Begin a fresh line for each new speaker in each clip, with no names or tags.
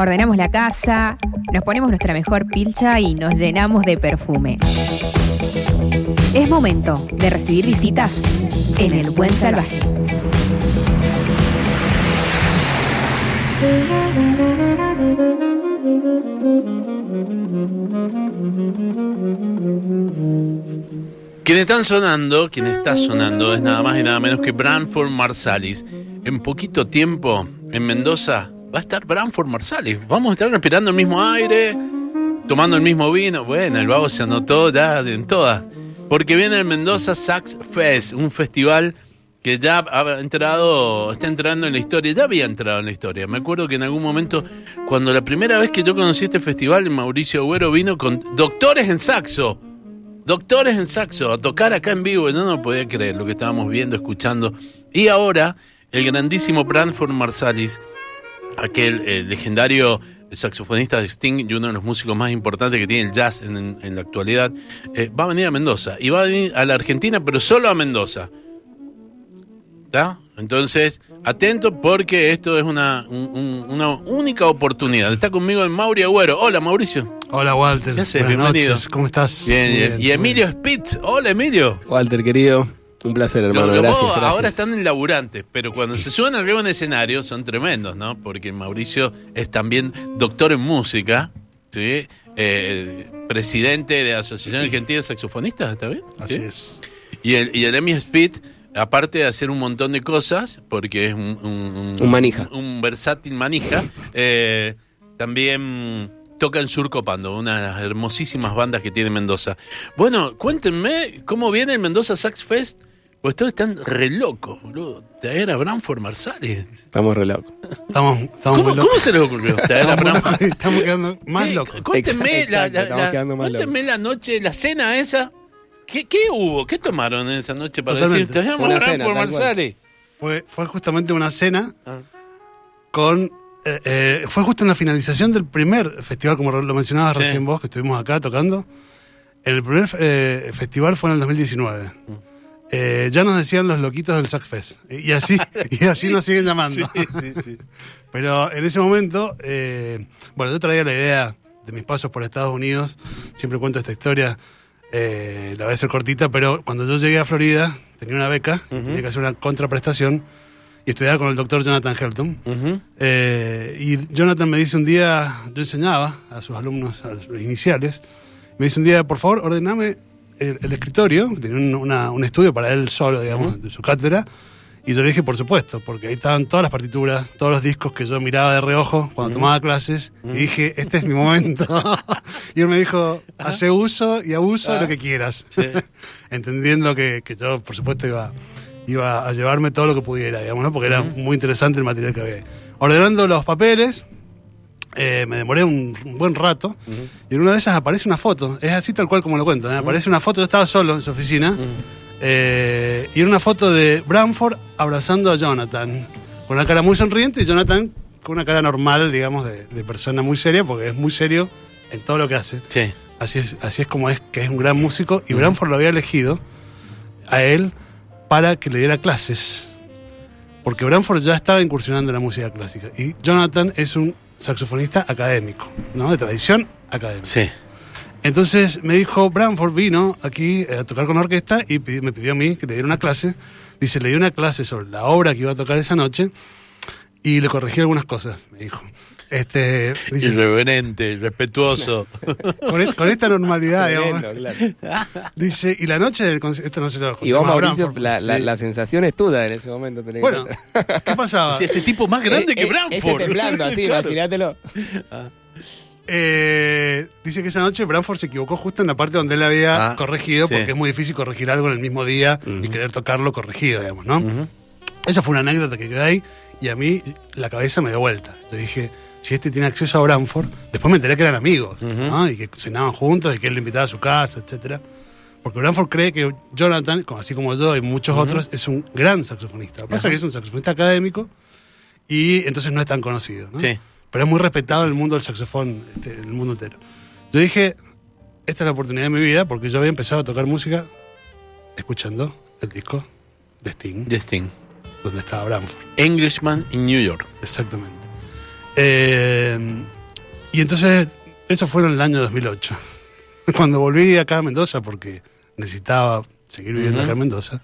ordenamos la casa, nos ponemos nuestra mejor pilcha y nos llenamos de perfume. Es momento de recibir visitas en el Buen Salvaje.
Quien están sonando, quien está sonando es nada más y nada menos que Branford Marsalis. En poquito tiempo, en Mendoza, va a estar Branford Marsalis. Vamos a estar respirando el mismo aire, tomando el mismo vino. Bueno, el vago se anotó ya en todas. Porque viene el Mendoza Sax Fest, un festival que ya ha entrado, está entrando en la historia, ya había entrado en la historia. Me acuerdo que en algún momento, cuando la primera vez que yo conocí este festival, Mauricio Agüero vino con doctores en saxo. Doctores en saxo, a tocar acá en vivo, no no podía creer lo que estábamos viendo, escuchando. Y ahora, el grandísimo Branford Marsalis, aquel eh, legendario saxofonista de Sting y uno de los músicos más importantes que tiene el jazz en, en la actualidad, eh, va a venir a Mendoza. Y va a venir a la Argentina, pero solo a Mendoza. ¿Está? Entonces, atento porque esto es una, un- una única oportunidad. Está conmigo el Mauri Agüero. Hola, Mauricio.
Hola Walter.
¿Qué haces?
Buenas
Bienvenido.
noches. ¿Cómo estás?
Bien, bien. Y Emilio
bien.
Spitz. Hola, Emilio.
Walter, querido, un placer, hermano.
Lo- lo-
gracias,
vos
gracias.
Ahora están en laburantes, pero cuando se suben arriba de un escenario son tremendos, ¿no? Porque Mauricio es también doctor en música, ¿sí? Eh, presidente de la Asociación Argentina de Saxofonistas, ¿está bien?
Así
¿Sí?
es.
Y el, y el Emmy Speed, aparte de hacer un montón de cosas, porque es un, un,
Un manija.
un versátil manija, eh, también toca en Surcopando, una de las hermosísimas bandas que tiene Mendoza. Bueno, cuéntenme cómo viene el Mendoza Sax Fest. Pues todos están re locos, boludo. Traer a Branford Marsalis.
Estamos re locos.
Estamos, estamos
¿Cómo,
muy locos.
cómo se les ocurrió traer a
Estamos,
Branford?
estamos quedando más
¿Qué?
locos.
Cuéntenme,
Exacto,
la,
exacto,
la- cuéntenme noche, la cena esa. ¿Qué, qué hubo? ¿Qué tomaron en esa noche para
Totalmente.
decir, traemos a Branford. Marsalis?
Fue, fue justamente una cena
Ah.
con. eh, eh, fue justo en la finalización del primer festival, como lo mencionabas
Sí.
recién vos, que estuvimos acá tocando. El primer eh, festival fue en el 2019.
Mm.
Eh, ya nos decían los loquitos del Sax Fest. Y así, y así nos siguen llamando.
Sí, sí, sí.
Pero en ese momento, eh, bueno, yo traía la idea de mis pasos por Estados Unidos. Siempre cuento esta historia, eh, la voy a hacer cortita, pero cuando yo llegué a Florida, tenía una beca, tenía que hacer una contraprestación y estudiaba con el doctor Jonathan Helton. Eh, y Jonathan me dice un día, yo enseñaba a sus alumnos, a los iniciales, me dice un día, por favor, ordename el, el escritorio, tenía un, una- un estudio para él solo, digamos, de su cátedra, y yo le dije, por supuesto, porque ahí estaban todas las partituras, todos los discos que yo miraba de reojo cuando tomaba clases, y dije, este es mi momento. y él me dijo, hace uso y abuso de lo que quieras,
Sí.
entendiendo que, que yo, por supuesto, iba, iba a llevarme todo lo que pudiera, digamos, ¿no? porque era muy interesante el material que había. Ordenando los papeles, eh, me demoré un, un buen rato y en una de esas aparece una foto. Es así tal cual como lo cuento. ¿eh? Aparece una foto, yo estaba solo en su oficina eh, y era una foto de Branford abrazando a Jonathan con una cara muy sonriente y Jonathan con una cara normal, digamos, de, de persona muy seria porque es muy serio en todo lo que hace.
Sí.
Así es, así es como es, que es un gran músico y Branford lo había elegido a él para que le diera clases. Porque Branford ya estaba incursionando en la música clásica. Y Jonathan es un saxofonista académico, ¿no? De tradición académica.
Sí.
Entonces me dijo, Branford vino aquí eh, a tocar con la orquesta y me pidió a mí que le diera una clase. Dice, le di una clase sobre la obra que iba a tocar esa noche y le corregí algunas cosas, me dijo. Este, dice,
Irreverente, respetuoso.
con, e- con esta normalidad, digamos.
Claro.
Dice, y la noche del concierto, esto no se lo
Y vos, Mauricio,
Branford,
la, la,
sí.
la sensación es tuya en ese momento. tenés que
Bueno. ¿qué pasaba?
Sí, este tipo más grande
Eh,
que
eh,
Branford.
Temblando así,
Claro.
imagínatelo.
Eh, dice que esa noche Branford se equivocó justo en la parte donde él había
Ah,
corregido,
sí.
porque es muy difícil corregir algo en el mismo día y querer tocarlo corregido, digamos, ¿no? Esa fue una anécdota que quedó ahí y a mí la cabeza me dio vuelta. Yo dije, si este tiene acceso a Branford, después me enteré que eran amigos, ¿no? Y que cenaban juntos y que él le invitaba a su casa, etcétera. Porque Branford cree que Jonathan, así como yo y muchos otros, es un gran saxofonista. Lo que pasa es que es un saxofonista académico y entonces no es tan conocido, ¿no?
Sí.
Pero es muy respetado en el mundo del saxofón, este, en el mundo entero. Yo dije, esta es la oportunidad de mi vida porque yo había empezado a tocar música escuchando el disco de Sting,
The Sting.
donde estaba Branford.
Englishman in New York.
Exactamente. Eh, y entonces, eso fue en el año 2008. Cuando volví acá a Mendoza, porque necesitaba seguir viviendo acá en Mendoza,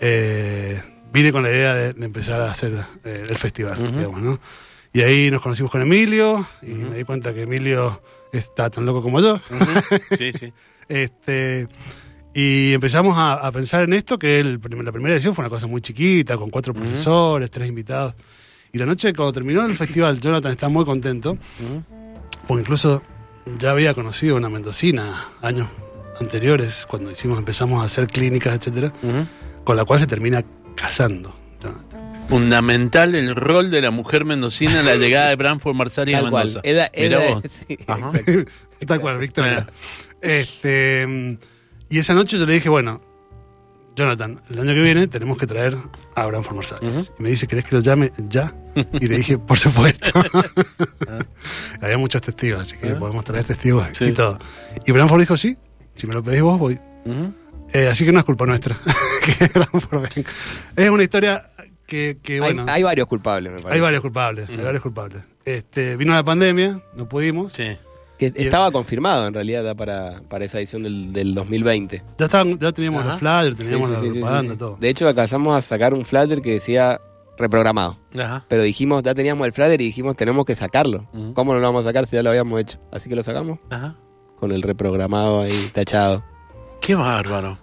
eh, vine con la idea de, de empezar a hacer eh, el festival, digamos, ¿no? Y ahí nos conocimos con Emilio, y me di cuenta que Emilio está tan loco como yo.
Sí, sí.
Este, y empezamos a, a pensar en esto, que el la primera edición fue una cosa muy chiquita, con cuatro profesores, tres invitados. Y la noche, cuando terminó el festival, Jonathan está muy contento, porque incluso ya había conocido una mendocina años anteriores, cuando hicimos, empezamos a hacer clínicas, etcétera, con la cual se termina casando. Jonathan.
Fundamental el rol de la mujer mendocina en la llegada de Branford Marsali a. Mendoza. Mirá
Eda-
vos.
sí,
Ajá.
exacto.
Tal cual, Victoria. Este, y esa noche yo le dije, bueno, Jonathan, el año que viene tenemos que traer a Abraham Formarsal.
Ujú.
Y me dice, ¿querés que lo llame ya? Y le dije, por supuesto. Había muchos testigos, así que
Ah.
podemos traer testigos
Sí.
y todo. Y Branford dijo, sí, si me lo pedís vos, voy. Eh, así que no es culpa nuestra. es una historia que, que, bueno,
hay, hay varios culpables, me parece.
hay varios culpables, hay varios culpables. Este, vino la pandemia, no pudimos.
Sí.
Que estaba confirmado en realidad para, para esa edición del, del 2020.
Ya, estaban, ya teníamos
Ajá.
los flyers, teníamos
Sí, sí,
la
sí,
propaganda, todo.
De hecho, alcanzamos a sacar un flatter que decía reprogramado.
Ajá.
Pero dijimos, ya teníamos el flatter y dijimos, tenemos que sacarlo. ¿Cómo no lo vamos a sacar si ya lo habíamos hecho? Así que lo sacamos
Ajá.
con el reprogramado ahí tachado.
Qué bárbaro.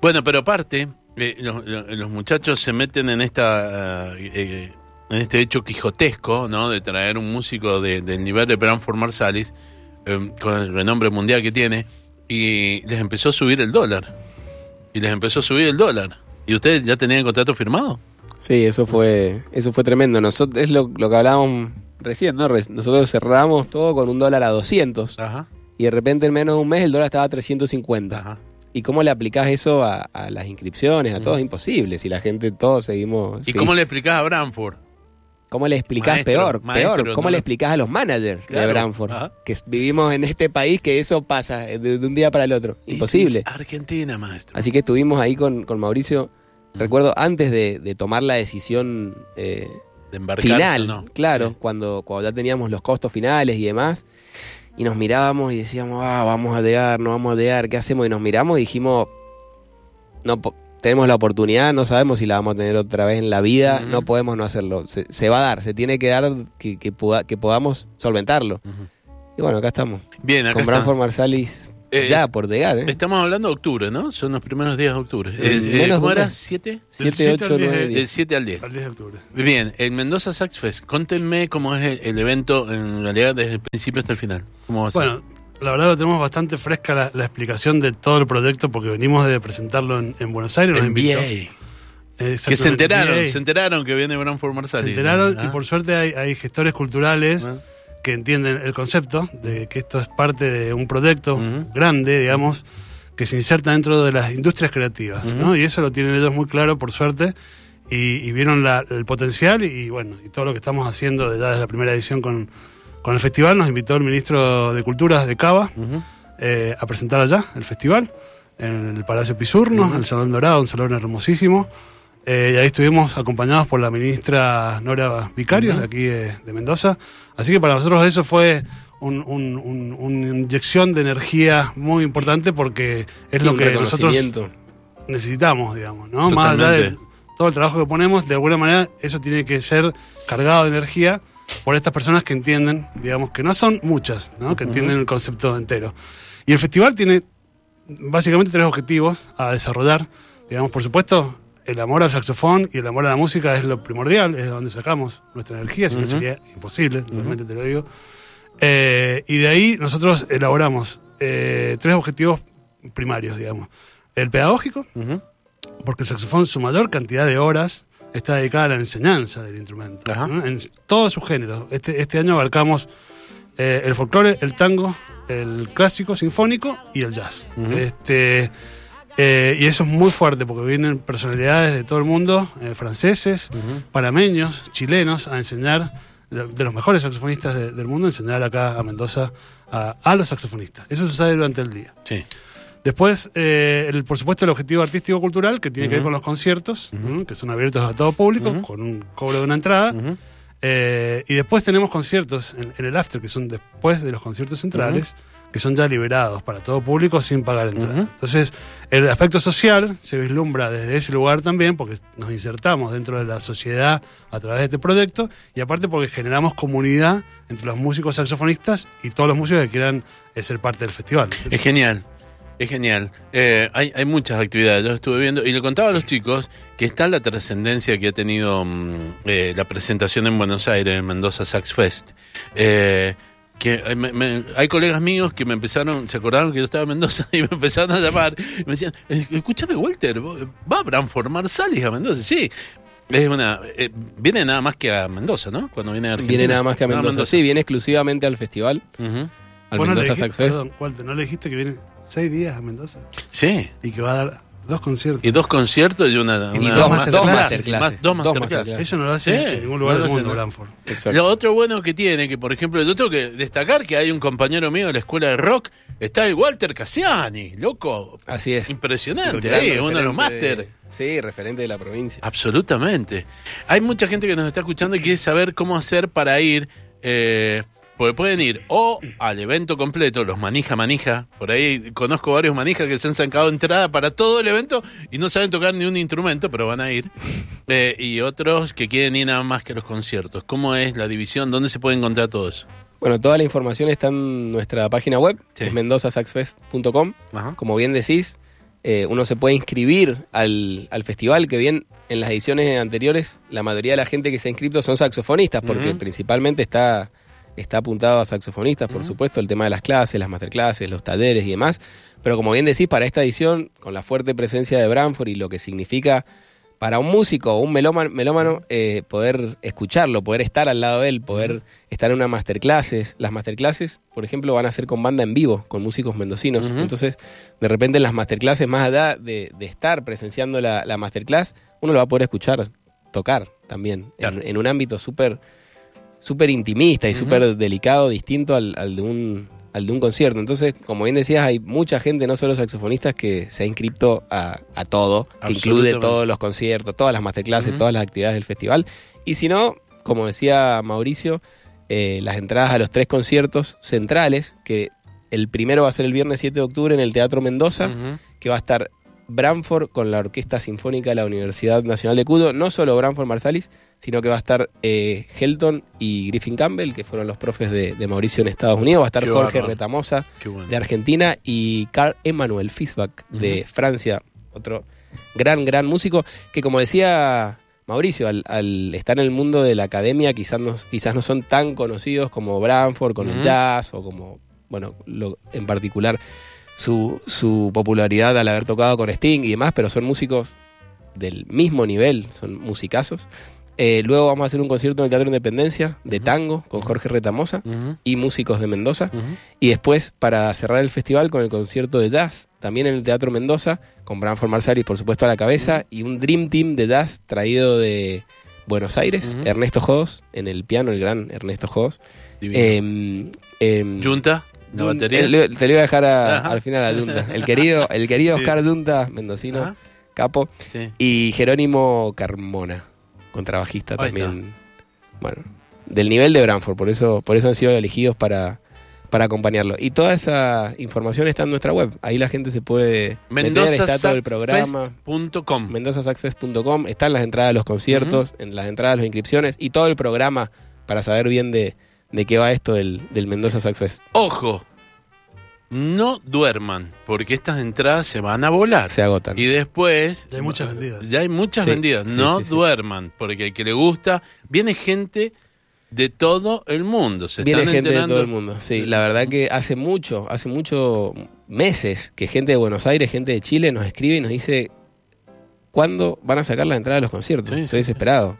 Bueno, pero aparte, eh, los, muchachos se meten en esta eh, eh, este hecho quijotesco, ¿no? De traer un músico de- del nivel de Branford Marsalis, eh, con el renombre mundial que tiene, y les empezó a subir el dólar. Y les empezó a subir el dólar. ¿Y ustedes ya tenían el contrato firmado?
Sí, eso fue, eso fue tremendo. Nosotros, es lo, lo que hablábamos recién, ¿no? Nosotros cerramos todo con un dólar a 200
Ajá.
y de repente en menos de un mes el dólar estaba a 350.
Ajá.
¿Y cómo le aplicás eso a, a las inscripciones? A todo es imposible. Si la gente, todos seguimos...
¿Y
sí.
cómo le explicás a Branford?
¿Cómo le explicás
Maestro,
peor?
maestro,
peor. ¿Cómo
¿no?
le explicás a los managers
Claro,
de Branford?
ajá.
Que vivimos en este país que eso pasa de, de un día para el otro. Imposible.
Argentina, maestro.
Así que estuvimos ahí con, con Mauricio. Recuerdo antes de, de tomar la decisión eh,
de embarcarse,
final,
¿no?
claro,
Sí.
cuando, cuando ya teníamos los costos finales y demás, y nos mirábamos y decíamos, ah, vamos a llegar, no vamos a llegar, ¿qué hacemos? Y nos miramos y dijimos, no tenemos la oportunidad, no sabemos si la vamos a tener otra vez en la vida, no podemos no hacerlo, se, se va a dar, se tiene que dar que, que, poda- que podamos solventarlo. Y bueno, acá estamos,
Bien, acá
con. Branford Marsalis
Eh,
ya por llegar, ¿eh?
Estamos hablando de octubre, ¿no? Son los primeros días de octubre.
Eh,
Eh,
menos
¿Cómo era?
mes.
¿Siete?
Del
7,
7 al
8,
10 de-
9,
Del
10.
7 al 10.
Al 10 de octubre.
Bien, el Mendoza Sax Fest. Contenme cómo es el, el evento en realidad desde el principio hasta el final. ¿Cómo va a ser?
Bueno, la verdad lo tenemos bastante fresca la, la explicación de todo el proyecto porque venimos de presentarlo en, en Buenos Aires. Nos invitó.
Que se enteraron,
NBA.
se enteraron que viene Branford Marsali.
Se enteraron
Ah,
y por suerte hay, hay gestores culturales
ah,
que entienden el concepto de que esto es parte de un proyecto grande, digamos, que se inserta dentro de las industrias creativas. Y eso lo tienen ellos muy claro, por suerte, y, y vieron la- el potencial y, bueno, y todo lo que estamos haciendo desde la primera edición con, con el festival. Nos invitó el ministro de Culturas de Cava eh, a presentar allá el festival, en el Palacio Pisurno, el Salón Dorado, un salón hermosísimo. Eh, y ahí estuvimos acompañados por la ministra Nora Vicario, de aquí de, de Mendoza. Así que para nosotros eso fue un- un- un- una inyección de energía muy importante porque es lo que nosotros necesitamos, digamos, ¿no? Más allá de todo el trabajo que ponemos, de alguna manera eso tiene que ser cargado de energía por estas personas que entienden, digamos, que no son muchas, ¿no? Que entienden el concepto entero. Y el festival tiene básicamente tres objetivos a desarrollar. Digamos, por supuesto, el amor al saxofón y el amor a la música es lo primordial, es de donde sacamos nuestra energía, si no sería imposible, realmente te lo digo. Eh, y de ahí nosotros elaboramos eh, tres objetivos primarios, digamos. El pedagógico, porque el saxofón, su mayor cantidad de horas, está dedicada a la enseñanza del instrumento. ¿no? En todos sus géneros. Este, este año abarcamos eh, el folclore, el tango, el clásico sinfónico y el jazz. Este, eh, y eso es muy fuerte porque vienen personalidades de todo el mundo, eh, franceses,
Ujú.
panameños, chilenos, a enseñar, de, de los mejores saxofonistas de- del mundo, a enseñar acá a Mendoza a, a los saxofonistas. Eso sucede durante el día.
Sí.
Después, eh, el, por supuesto, el objetivo artístico-cultural, que tiene que ver con los conciertos, que son abiertos a todo público, con un cobro de una entrada. Eh, y después tenemos conciertos en, en el after, que son después de los conciertos centrales, que son ya liberados para todo público sin pagar entrada. Entonces, el aspecto social se vislumbra desde ese lugar también, porque nos insertamos dentro de la sociedad a través de este proyecto, y aparte porque generamos comunidad entre los músicos saxofonistas y todos los músicos que quieran eh, ser parte del festival.
Es genial, es genial. Eh, hay, hay muchas actividades, yo estuve viendo y le contaba a los chicos que está la trascendencia que ha tenido mm, eh, la presentación en Buenos Aires, en Mendoza Sax Fest. Eh, que eh, me- me- hay colegas míos que me empezaron, se acordaron que yo estaba en Mendoza y me empezaron a llamar y me decían, "Eh, escúchame Walter, ¿vos- ¿va a Branford Marsalis a Mendoza? Sí. Es una, eh, viene nada más que a Mendoza, ¿no? Cuando viene a Argentina.
Viene nada más que a Mendoza. Sí, viene exclusivamente al festival, al
Vos no
Mendoza
dijiste-
Sax Fest.
Perdón, Walter, ¿no le dijiste que viene seis días a Mendoza?
Sí.
Y que va a dar dos conciertos.
Y dos conciertos y una.
Y
una
dos
ma-
masterclases.
dos
más-
masterclases.
Eso no lo hace
Sí,
en ningún lugar
no
del mundo.
Exacto.
Lo otro bueno que tiene, que por ejemplo, yo tengo que destacar que hay un compañero mío de la escuela de rock, está el Walter Cassiani, loco.
Así es.
Impresionante, ahí, uno de los máster.
de- Sí, referente de la provincia.
Absolutamente. Hay mucha gente que nos está escuchando y quiere saber cómo hacer para ir. Eh, porque pueden ir o al evento completo, los manija manija. Por ahí conozco varios manijas que se han sacado entrada para todo el evento y no saben tocar ni un instrumento, pero van a ir. Eh, y otros que quieren ir nada más que a los conciertos. ¿Cómo es la división? ¿Dónde se puede encontrar todo eso?
Bueno, toda la información está en nuestra página web,
Sí.
es mendozasaxfest.com. Como bien decís, eh, uno se puede inscribir al, al festival, que bien en las ediciones anteriores la mayoría de la gente que se ha inscrito son saxofonistas, porque principalmente está, está apuntado a saxofonistas, por supuesto, el tema de las clases, las masterclases, los talleres y demás. Pero como bien decís, para esta edición, con la fuerte presencia de Branford y lo que significa para un músico o un melómano, melómano eh, poder escucharlo, poder estar al lado de él, poder estar en una masterclasses. Las masterclasses, por ejemplo, van a ser con banda en vivo, con músicos mendocinos. Entonces, de repente en las masterclasses, más allá de, de estar presenciando la, la masterclass, uno lo va a poder escuchar, tocar también,
Claro.
en, en un ámbito súper súper intimista y
Ujú.
súper delicado, distinto al, al de un al de un concierto. Entonces, como bien decías, hay mucha gente, no solo saxofonistas, que se ha inscrito a, a todo, que incluye todos los conciertos, todas las masterclasses, todas las actividades del festival. Y si no, como decía Mauricio, eh, las entradas a los tres conciertos centrales, que el primero va a ser el viernes 7 de octubre en el Teatro Mendoza, que va a estar Branford con la Orquesta Sinfónica de la Universidad Nacional de Cudo, no solo Branford Marsalis, sino que va a estar eh, Helton y Griffin Campbell, que fueron los profes de, de Mauricio en Estados Unidos, va a estar
Qué
Jorge. Retamosa
bueno.
de Argentina y Carl Emmanuel Fisbach de. Francia, otro gran, gran músico, que como decía Mauricio, al, al estar en el mundo de la academia quizás no, quizás no son tan conocidos como Branford con el jazz o como, bueno, lo, en particular su, su popularidad al haber tocado con Sting y demás, pero son músicos del mismo nivel, son musicazos. Eh, luego vamos a hacer un concierto en el Teatro Independencia de tango con Jorge Retamosa y músicos de Mendoza. Y después, para cerrar el festival con el concierto de jazz, también en el Teatro Mendoza, con Branford Marsalis, por supuesto, a la cabeza, y un Dream Team de jazz traído de Buenos Aires. Ernesto Jos, en el piano, el gran Ernesto.
Divino.
Em, em,
Junta, la
Dun-
batería.
te lo iba a dejar a- al final a Dunta. El querido, el querido
Sí.
Oscar Dunta, mendocino,
Ajá.
capo,
Sí.
y Jerónimo Carmona, contrabajista
Ahí
también. Bueno, del nivel de Branford, por eso, por eso han sido elegidos para, para acompañarlo. Y toda esa información está en nuestra web. Ahí la gente se puede meter, está todo el programa.
MendozaSaxFest.com.
Están las entradas a los conciertos, en las entradas a las inscripciones y todo el programa para saber bien de, de qué va esto del, del Mendoza Sax Fest.
Ojo, no duerman, porque estas entradas se van a volar.
Se agotan.
Y después.
Ya hay muchas vendidas.
Ya hay muchas
Sí,
vendidas.
sí,
no
sí, sí.
duerman, porque al que le gusta. Viene gente de todo el mundo. Se
Viene
están
gente de todo el mundo. Sí, la verdad que hace mucho, hace mucho meses que gente de Buenos Aires, gente de Chile nos escribe y nos dice cuándo van a sacar la entrada de los conciertos.
Sí,
Estoy
sí, sí.
desesperado.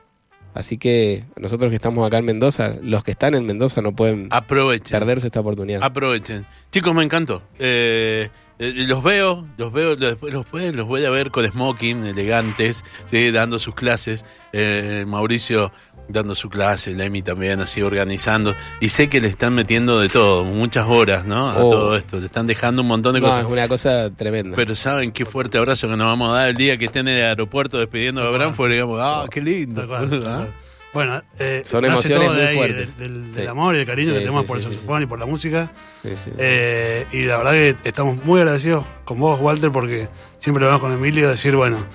Así que nosotros que estamos acá en Mendoza, los que están en Mendoza no pueden
Aprovechen.
perderse esta oportunidad.
Aprovechen. Chicos, me encantó. Eh, eh, los veo, los veo, los, voy- los voy a ver con smoking, elegantes, ¿sí? dando sus clases. Eh, Mauricio dando su clase, Lemmy también así organizando. Y sé que le están metiendo de todo, muchas horas, ¿no? A
Oh.
todo esto. Le están dejando un montón de
No,
cosas.
es una cosa tremenda.
Pero saben qué fuerte abrazo que nos vamos a dar el día que estén en el aeropuerto despidiendo a. Branford. Digamos, ah, qué lindo. ¿Ah?
Bueno, eh,
Son
nace
emociones
todo de
muy
ahí,
fuertes.
del, del-
Sí.
del amor y del cariño
Sí,
que tenemos
sí,
por el
sí, sí,
saxofón y por la música.
Sí, sí.
Eh, y la verdad que estamos muy agradecidos con vos, Walter, porque siempre lo vamos con Emilio a decir, bueno,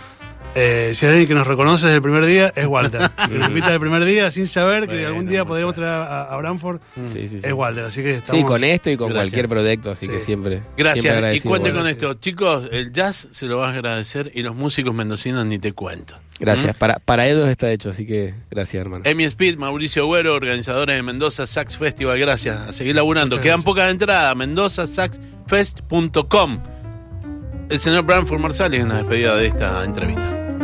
eh, si hay alguien que nos reconoce desde el primer día, es Walter. que nos invita el primer día sin saber que
Bueno,
algún día podríamos traer a, a Branford,
Sí, sí, sí.
es Walter. Así que estamos...
Sí, con esto y con
Gracias.
cualquier proyecto, así
Sí.
que siempre. siempre
Gracias. Y
agradecido.
cuente con
sí.
esto. Chicos, el jazz se lo vas a agradecer y los músicos mendocinos ni te cuento.
Gracias.
¿Mm?
Para, para ellos está hecho, así que gracias, hermano.
Emi Speed, Mauricio Agüero, organizadores de Mendoza Sax Festival, gracias. A seguir laburando. Quedan pocas entradas, mendozasaxfest.com. El señor Branford Marsalis en la despedida de esta entrevista.